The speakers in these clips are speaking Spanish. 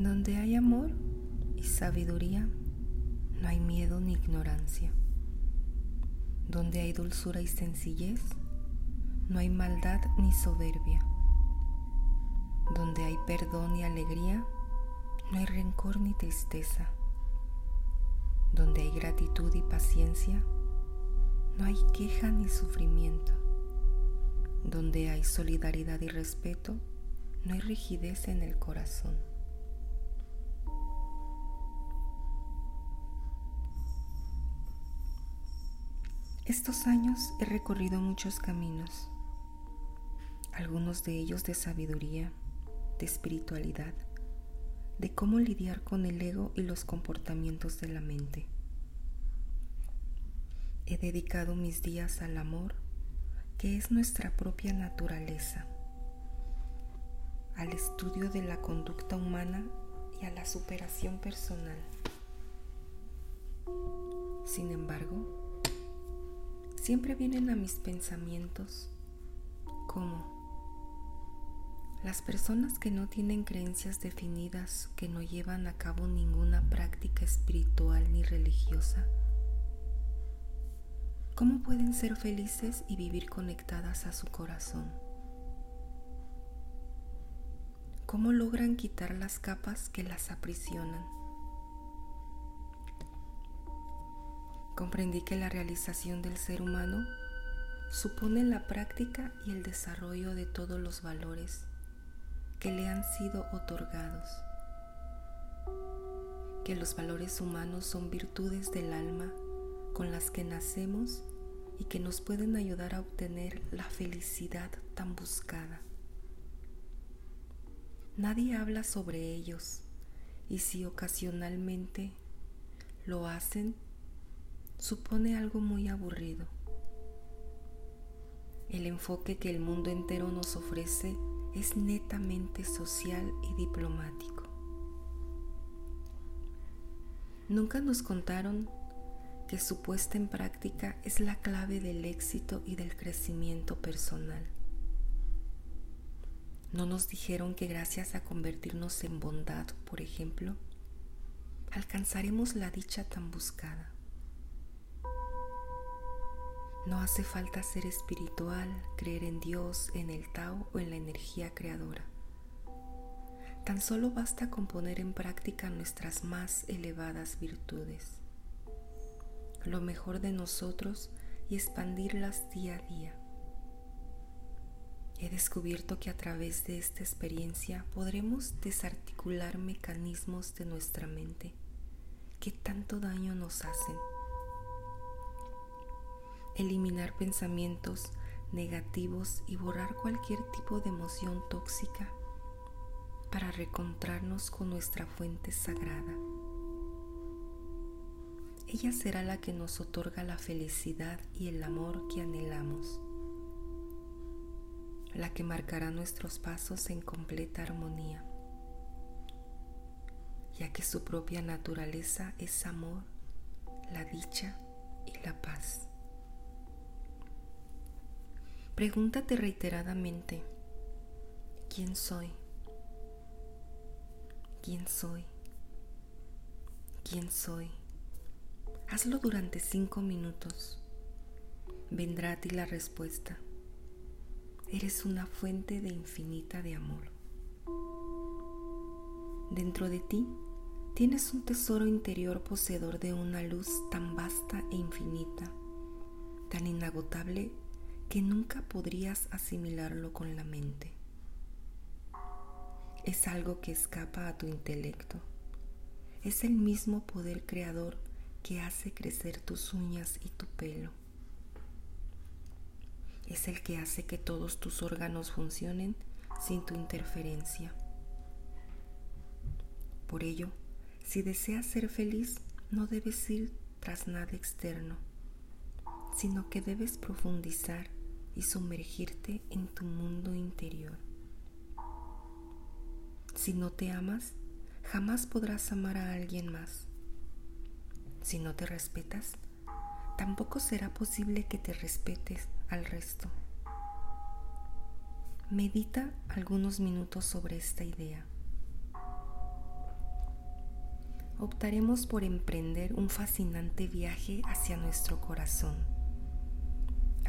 Donde hay amor y sabiduría, no hay miedo ni ignorancia. Donde hay dulzura y sencillez, no hay maldad ni soberbia. Donde hay perdón y alegría, no hay rencor ni tristeza. Donde hay gratitud y paciencia, no hay queja ni sufrimiento. Donde hay solidaridad y respeto, no hay rigidez en el corazón. Estos años he recorrido muchos caminos, algunos de ellos de sabiduría, de espiritualidad, de cómo lidiar con el ego y los comportamientos de la mente. He dedicado mis días al amor, que es nuestra propia naturaleza, al estudio de la conducta humana y a la superación personal. Sin embargo, siempre vienen a mis pensamientos como las personas que no tienen creencias definidas, que no llevan a cabo ninguna práctica espiritual ni religiosa, ¿cómo pueden ser felices y vivir conectadas a su corazón? ¿Cómo logran quitar las capas que las aprisionan? Comprendí que la realización del ser humano supone la práctica y el desarrollo de todos los valores que le han sido otorgados, que los valores humanos son virtudes del alma con las que nacemos y que nos pueden ayudar a obtener la felicidad tan buscada. Nadie habla sobre ellos y si ocasionalmente lo hacen, supone algo muy aburrido. El enfoque que el mundo entero nos ofrece es netamente social y diplomático. Nunca nos contaron que su puesta en práctica es la clave del éxito y del crecimiento personal. No nos dijeron que gracias a convertirnos en bondad, por ejemplo, alcanzaremos la dicha tan buscada. No hace falta ser espiritual, creer en Dios, en el Tao o en la energía creadora. Tan solo basta con poner en práctica nuestras más elevadas virtudes, lo mejor de nosotros y expandirlas día a día. He descubierto que a través de esta experiencia podremos desarticular mecanismos de nuestra mente que tanto daño nos hacen eliminar pensamientos negativos y borrar cualquier tipo de emoción tóxica para recontrarnos con nuestra fuente sagrada. Ella será la que nos otorga la felicidad y el amor que anhelamos, la que marcará nuestros pasos en completa armonía, ya que su propia naturaleza es amor, la dicha y la paz. Pregúntate reiteradamente, ¿quién soy? ¿Quién soy? ¿Quién soy? Hazlo durante cinco minutos. Vendrá a ti la respuesta. Eres una fuente de infinita de amor. Dentro de ti tienes un tesoro interior poseedor de una luz tan vasta e infinita, tan inagotable que nunca podrías asimilarlo con la mente. Es algo que escapa a tu intelecto. Es el mismo poder creador que hace crecer tus uñas y tu pelo. Es el que hace que todos tus órganos funcionen sin tu interferencia. Por ello, si deseas ser feliz, no debes ir tras nada externo, sino que debes profundizar y sumergirte en tu mundo interior. Si no te amas, jamás podrás amar a alguien más. Si no te respetas, tampoco será posible que te respetes al resto. Medita algunos minutos sobre esta idea. optaremos por emprender un fascinante viaje hacia nuestro corazón,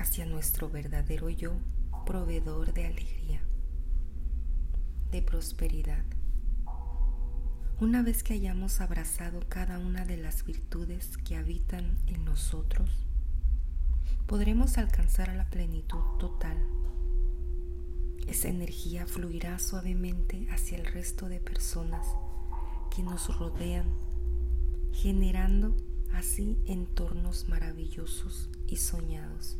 hacia nuestro verdadero yo, proveedor de alegría, de prosperidad. Una vez que hayamos abrazado cada una de las virtudes que habitan en nosotros, podremos alcanzar la plenitud total. Esa energía fluirá suavemente hacia el resto de personas que nos rodean, generando así entornos maravillosos y soñados.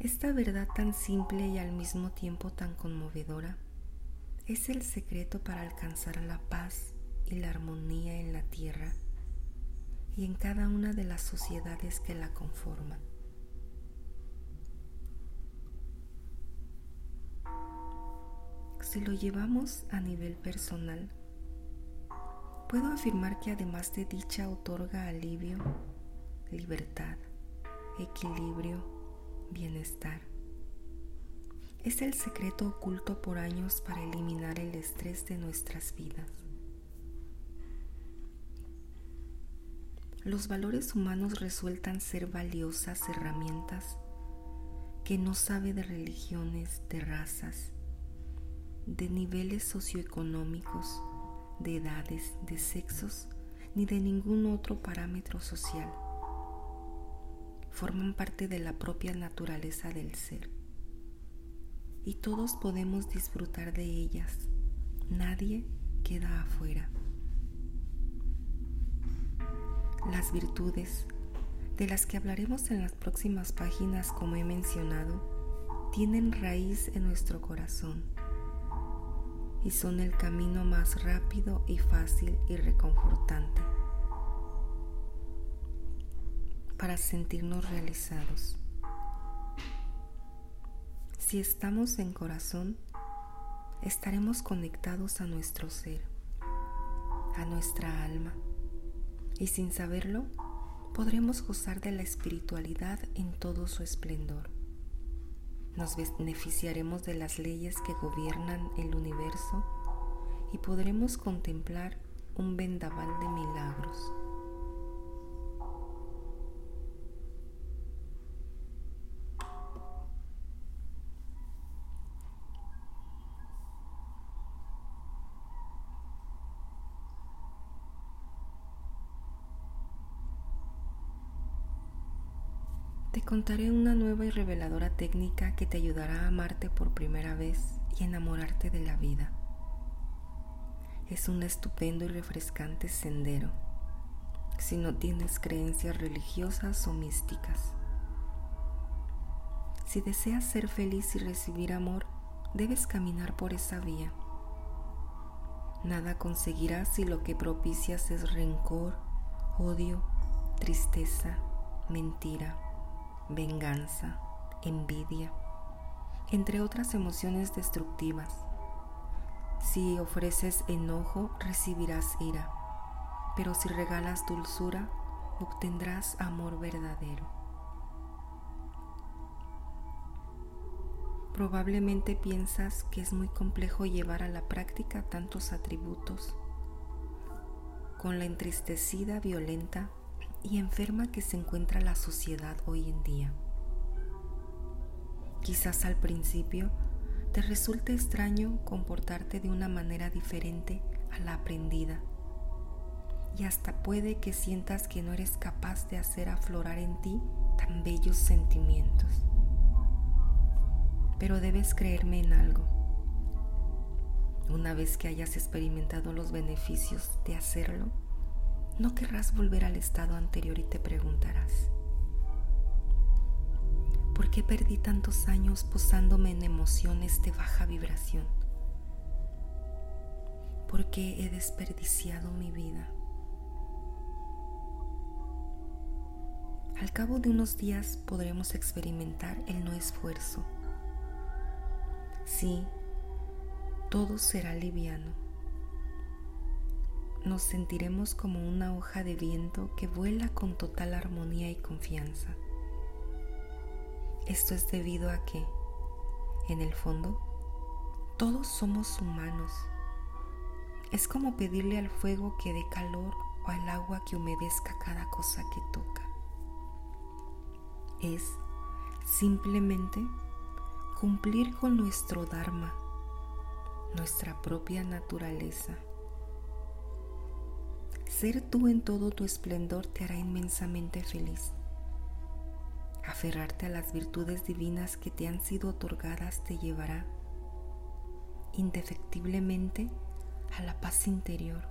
Esta verdad tan simple y al mismo tiempo tan conmovedora es el secreto para alcanzar la paz y la armonía en la tierra y en cada una de las sociedades que la conforman. Si lo llevamos a nivel personal, puedo afirmar que además de dicha otorga alivio, libertad, equilibrio, bienestar. Es el secreto oculto por años para eliminar el estrés de nuestras vidas. Los valores humanos resultan ser valiosas herramientas que no sabe de religiones, de razas, de niveles socioeconómicos, de edades, de sexos, ni de ningún otro parámetro social. Forman parte de la propia naturaleza del ser. Y todos podemos disfrutar de ellas. Nadie queda afuera. Las virtudes, de las que hablaremos en las próximas páginas como he mencionado, tienen raíz en nuestro corazón y son el camino más rápido y fácil y reconfortante para sentirnos realizados. Si estamos en corazón, estaremos conectados a nuestro ser, a nuestra alma, y sin saberlo, podremos gozar de la espiritualidad en todo su esplendor nos beneficiaremos de las leyes que gobiernan el universo y podremos contemplar un vendaval de milagros. Contaré una nueva y reveladora técnica que te ayudará a amarte por primera vez y enamorarte de la vida. Es un estupendo y refrescante sendero si no tienes creencias religiosas o místicas. Si deseas ser feliz y recibir amor, debes caminar por esa vía. Nada conseguirás si lo que propicias es rencor, odio, tristeza, mentira venganza, envidia, entre otras emociones destructivas. Si ofreces enojo, recibirás ira, pero si regalas dulzura, obtendrás amor verdadero. Probablemente piensas que es muy complejo llevar a la práctica tantos atributos. Con la entristecida, violenta y enferma que se encuentra la sociedad hoy en día. Quizás al principio te resulte extraño comportarte de una manera diferente a la aprendida y hasta puede que sientas que no eres capaz de hacer aflorar en ti tan bellos sentimientos. Pero debes creerme en algo. Una vez que hayas experimentado los beneficios de hacerlo, no querrás volver al estado anterior y te preguntarás, ¿por qué perdí tantos años posándome en emociones de baja vibración? ¿Por qué he desperdiciado mi vida? Al cabo de unos días podremos experimentar el no esfuerzo. Sí, todo será liviano nos sentiremos como una hoja de viento que vuela con total armonía y confianza. Esto es debido a que, en el fondo, todos somos humanos Es como pedirle al fuego que dé calor o al agua que humedezca cada cosa que toca. Es simplemente cumplir con nuestro Dharma, nuestra propia naturaleza. Ser tú en todo tu esplendor te hará inmensamente feliz. Aferrarte a las virtudes divinas que te han sido otorgadas te llevará indefectiblemente a la paz interior.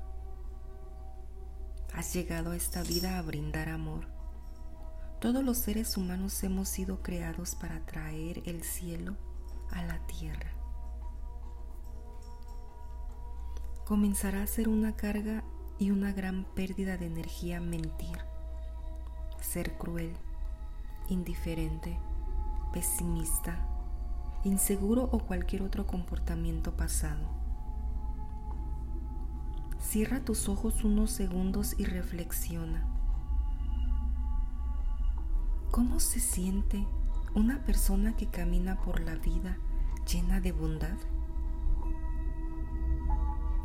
Has llegado a esta vida a brindar amor. Todos los seres humanos hemos sido creados para traer el cielo a la tierra. Comenzará a ser una carga y una gran pérdida de energía mentir, ser cruel, indiferente, pesimista, inseguro o cualquier otro comportamiento pasado. Cierra tus ojos unos segundos y reflexiona. ¿Cómo se siente una persona que camina por la vida llena de bondad?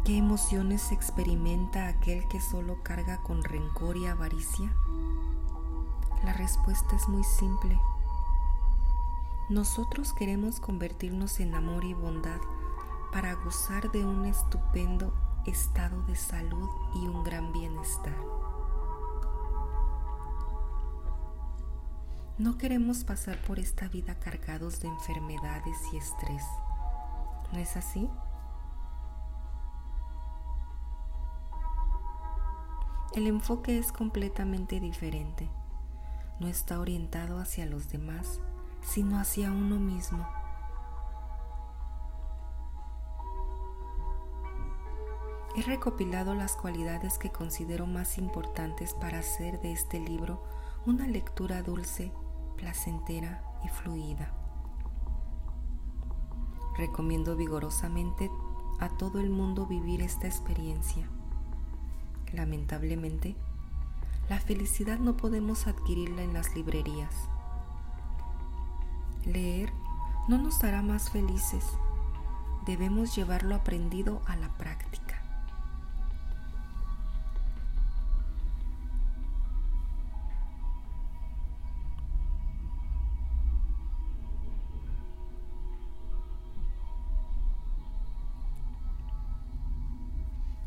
¿Qué emociones experimenta aquel que solo carga con rencor y avaricia? La respuesta es muy simple. Nosotros queremos convertirnos en amor y bondad para gozar de un estupendo estado de salud y un gran bienestar. No queremos pasar por esta vida cargados de enfermedades y estrés. ¿No es así? El enfoque es completamente diferente. No está orientado hacia los demás, sino hacia uno mismo. He recopilado las cualidades que considero más importantes para hacer de este libro una lectura dulce, placentera y fluida. Recomiendo vigorosamente a todo el mundo vivir esta experiencia. Lamentablemente, la felicidad no podemos adquirirla en las librerías. Leer no nos hará más felices. Debemos llevarlo aprendido a la práctica.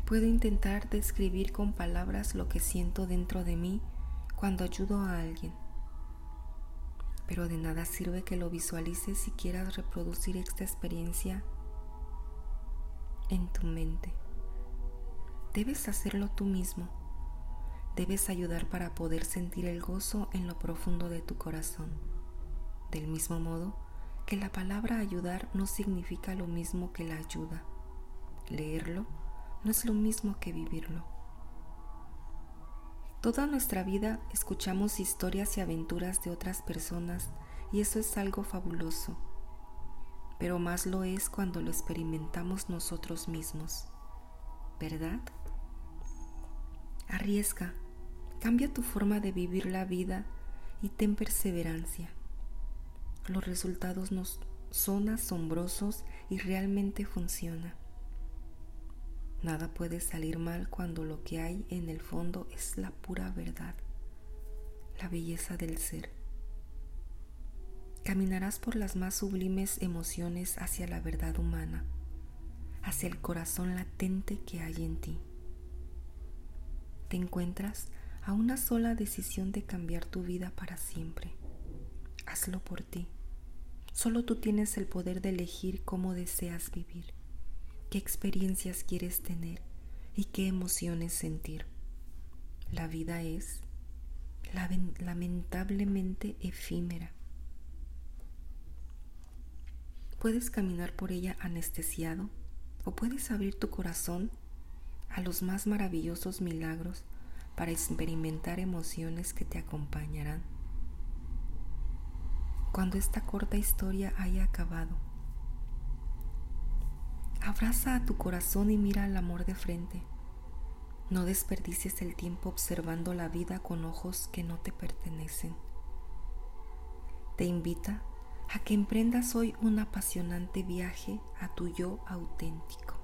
Puedo intentar describir con palabras lo que siento dentro de mí cuando ayudo a alguien. Pero de nada sirve que lo visualices si quieras reproducir esta experiencia en tu mente. Debes hacerlo tú mismo. Debes ayudar para poder sentir el gozo en lo profundo de tu corazón. Del mismo modo que la palabra ayudar no significa lo mismo que la ayuda. Leerlo no es lo mismo que vivirlo. Toda nuestra vida escuchamos historias y aventuras de otras personas y eso es algo fabuloso, pero más lo es cuando lo experimentamos nosotros mismos, ¿verdad? Arriesga, cambia tu forma de vivir la vida y ten perseverancia. Los resultados nos son asombrosos y realmente funciona. Nada puede salir mal cuando lo que hay en el fondo es la pura verdad, la belleza del ser. Caminarás por las más sublimes emociones hacia la verdad humana, hacia el corazón latente que hay en ti. Te encuentras a una sola decisión de cambiar tu vida para siempre. Hazlo por ti. Solo tú tienes el poder de elegir cómo deseas vivir qué experiencias quieres tener y qué emociones sentir. La vida es lamentablemente efímera. Puedes caminar por ella anestesiado o puedes abrir tu corazón a los más maravillosos milagros para experimentar emociones que te acompañarán. Cuando esta corta historia haya acabado, Abraza a tu corazón y mira al amor de frente. No desperdicies el tiempo observando la vida con ojos que no te pertenecen. Te invita a que emprendas hoy un apasionante viaje a tu yo auténtico.